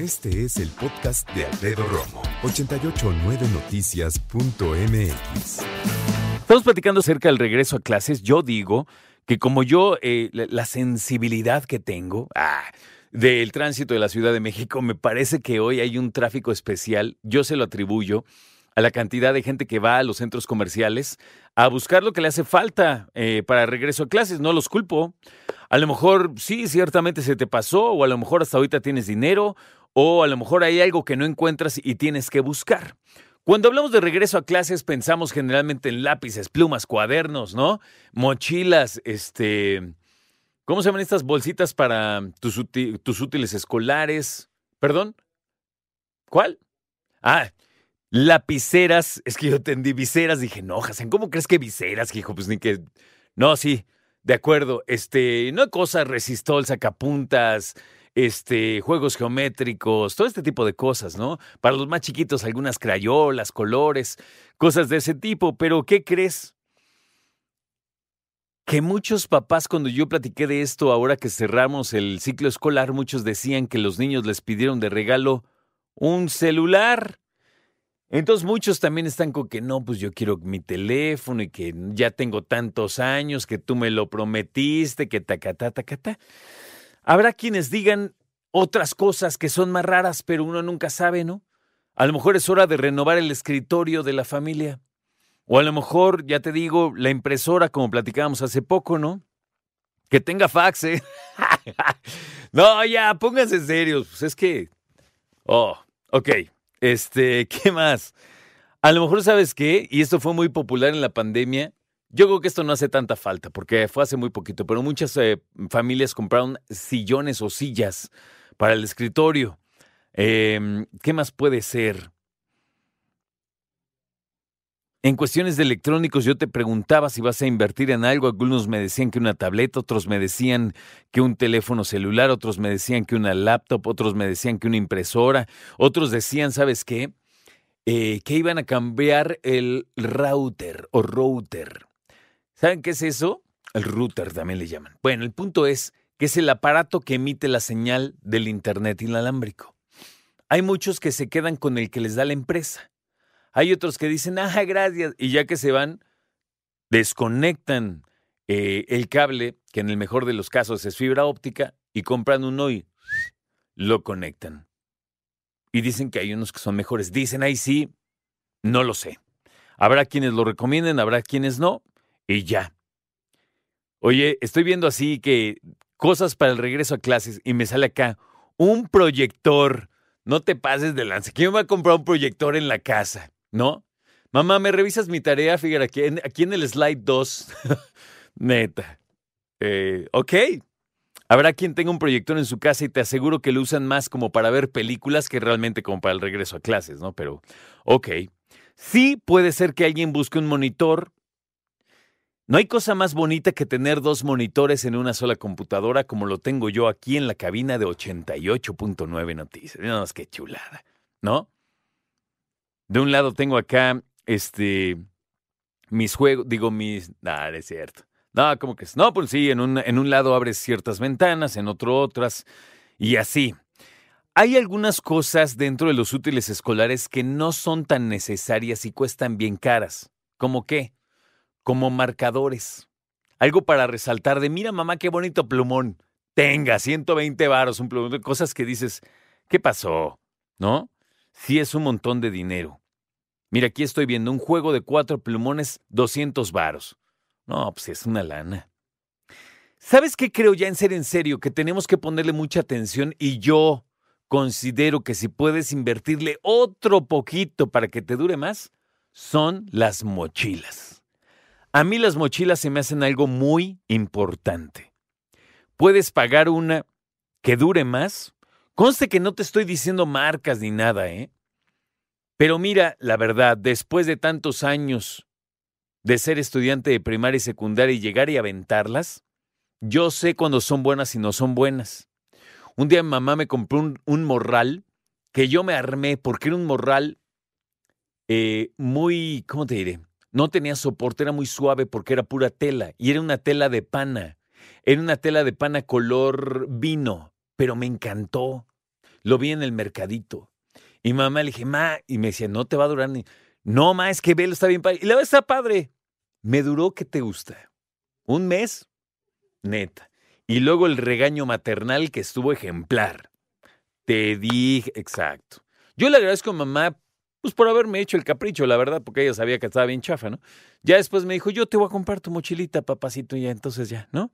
Este es el podcast de Alfredo Romo, 889noticias.mx. Estamos platicando acerca del regreso a clases. Yo digo que como yo, eh, la, sensibilidad que tengo ah, del tránsito de la Ciudad de México, me parece que hoy hay un tráfico especial. Yo se lo atribuyo a la cantidad de gente que va a los centros comerciales a buscar lo que le hace falta eh, para regreso a clases. No los culpo. A lo mejor sí, ciertamente se te pasó, o a lo mejor hasta ahorita tienes dinero, o a lo mejor hay algo que no encuentras y tienes que buscar. Cuando hablamos de regreso a clases, pensamos generalmente en lápices, plumas, cuadernos, ¿no? Mochilas, este. ¿Cómo se llaman estas bolsitas para tus, tus útiles escolares? ¿Perdón? ¿Cuál? Ah, lapiceras. Es que yo entendí viseras. Dije, no, Hassan, ¿cómo crees que viseras, hijo? Pues ni que. No, sí, de acuerdo. Este, no cosas, resistol, sacapuntas, este, juegos geométricos, todo este tipo de cosas, ¿no? Para los más chiquitos, algunas crayolas, colores, cosas de ese tipo. Pero, ¿qué crees? Que muchos papás, cuando yo platiqué de esto, ahora que cerramos el ciclo escolar, muchos decían que los niños les pidieron de regalo un celular. Entonces muchos también están con que no, pues yo quiero mi teléfono y que ya tengo tantos años, que tú me lo prometiste, que tacatá, tacatá. Habrá quienes digan otras cosas que son más raras, pero uno nunca sabe, ¿no? A lo mejor es hora de renovar el escritorio de la familia. O a lo mejor, ya te digo, la impresora, como platicábamos hace poco, ¿no? Que tenga fax, ¿eh? no, ya, pónganse serios. Pues es que. Oh, ok. Este, ¿qué más? A lo mejor, ¿sabes qué? Y esto fue muy popular en la pandemia. Yo creo que esto no hace tanta falta, porque fue hace muy poquito, pero muchas eh, familias compraron sillones o sillas para el escritorio. Em, ¿Qué más puede ser? En cuestiones de electrónicos, yo te preguntaba si vas a invertir en algo. Algunos me decían que una tableta, otros me decían que un teléfono celular, otros me decían que una laptop, otros me decían que una impresora, otros decían, ¿sabes qué? Eh, que iban a cambiar el router o router. ¿Saben qué es eso? El router también le llaman. Bueno, el punto es que es el aparato que emite la señal del Internet inalámbrico. Hay muchos que se quedan con el que les da la empresa. Hay otros que dicen, ah, gracias, y ya que se van, desconectan eh, el cable, que en el mejor de los casos es fibra óptica, y compran uno y lo conectan. Y dicen que hay unos que son mejores. Dicen, ahí sí, no lo sé. Habrá quienes lo recomienden, habrá quienes no, y ya. Oye, estoy viendo así que cosas para el regreso a clases y me sale acá un proyector. No te pases de lance. ¿Quién va a comprar un proyector en la casa? ¿No? Mamá, ¿me revisas mi tarea? Fíjate, aquí aquí en el slide 2. Neta. Eh, ok. Habrá quien tenga un proyector en su casa y te aseguro que lo usan más como para ver películas que realmente como para el regreso a clases, ¿no? Pero, ok. Sí puede ser que alguien busque un monitor. No hay cosa más bonita que tener dos monitores en una sola computadora como lo tengo yo aquí en la cabina de 88.9 Noticias. No, es que chulada, ¿no? De un lado tengo acá, este, mis juegos, digo mis, nada, es cierto. No, como que es? No, pues sí, en un, en un lado abres ciertas ventanas, en otro otras, y así. Hay algunas cosas dentro de los útiles escolares que no son tan necesarias y cuestan bien caras. ¿Cómo qué? Como marcadores. Algo para resaltar de, mira mamá, qué bonito plumón. Tenga, 120 varos, un plumón. Cosas que dices, ¿qué pasó? ¿No? Sí es un montón de dinero. Mira, aquí estoy viendo un juego de cuatro plumones, 200 varos. No, pues es una lana. ¿Sabes qué creo ya en ser en serio? Que tenemos que ponerle mucha atención y yo considero que si puedes invertirle otro poquito para que te dure más, son las mochilas. A mí las mochilas se me hacen algo muy importante. Puedes pagar una que dure más. Conste que no te estoy diciendo marcas ni nada, ¿eh? Pero mira, la verdad, después de tantos años de ser estudiante de primaria y secundaria y llegar y aventarlas, yo sé cuando son buenas y no son buenas. Un día mi mamá me compró un, morral que yo me armé porque era un morral eh, muy, ¿cómo te diré? No tenía soporte, era muy suave porque era pura tela y era una tela de pana. Era una tela de pana color vino, pero me encantó. Lo vi en el mercadito. Y mamá le dije, ma, y me decía, no te va a durar ni. No, ma, es que velo, está bien padre. Y la verdad está padre. Me duró, ¿qué te gusta? ¿Un mes? Neta. Y luego el regaño maternal que estuvo ejemplar. Te dije, exacto. Yo le agradezco a mamá, pues por haberme hecho el capricho, la verdad, porque ella sabía que estaba bien chafa, ¿no? Ya después me dijo, yo te voy a comprar tu mochilita, papacito, y entonces ya, ¿no?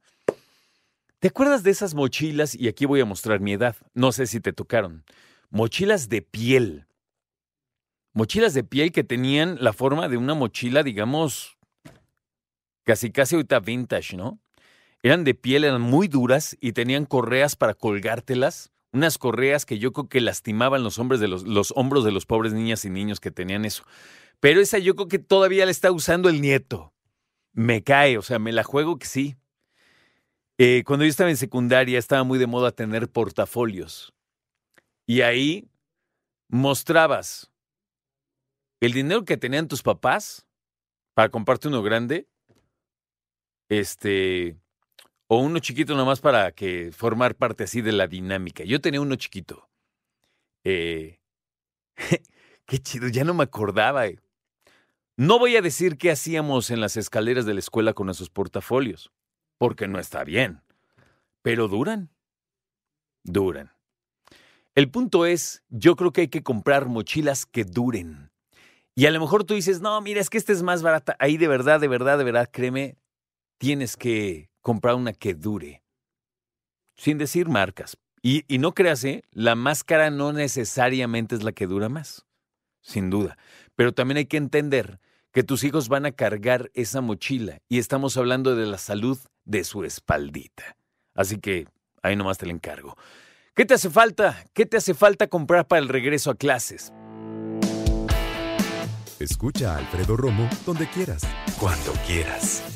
¿Te acuerdas de esas mochilas? Y aquí voy a mostrar mi edad. No sé si te tocaron. Mochilas de piel. Mochilas de piel que tenían la forma de una mochila, digamos, casi casi ahorita vintage, ¿no? Eran de piel, eran muy duras y tenían correas para colgártelas. Unas correas que yo creo que lastimaban los, hombres de los, los hombros de los pobres niñas y niños que tenían eso. Pero esa yo creo que todavía la está usando el nieto. Me cae, o sea, me la juego que sí. Eh, cuando yo estaba en secundaria estaba muy de moda tener portafolios. Y ahí mostrabas el dinero que tenían tus papás para comprarte uno grande, este, o uno chiquito nomás para que formar parte así de la dinámica. Yo tenía uno chiquito. Eh, qué chido, ya no me acordaba. Eh. No voy a decir qué hacíamos en las escaleras de la escuela con esos portafolios porque no está bien. Pero duran. Duran. El punto es, yo creo que hay que comprar mochilas que duren. Y a lo mejor tú dices, no, mira, es que esta es más barata. Ahí de verdad, de verdad, de verdad, créeme, tienes que comprar una que dure. Sin decir marcas. Y, y no creas, ¿eh? la máscara no necesariamente es la que dura más. Sin duda. Pero también hay que entender que tus hijos van a cargar esa mochila y estamos hablando de la salud de su espaldita. Así que ahí nomás te la encargo. ¿Qué te hace falta? ¿Qué te hace falta comprar para el regreso a clases? Escucha a Alfredo Romo donde quieras, cuando quieras.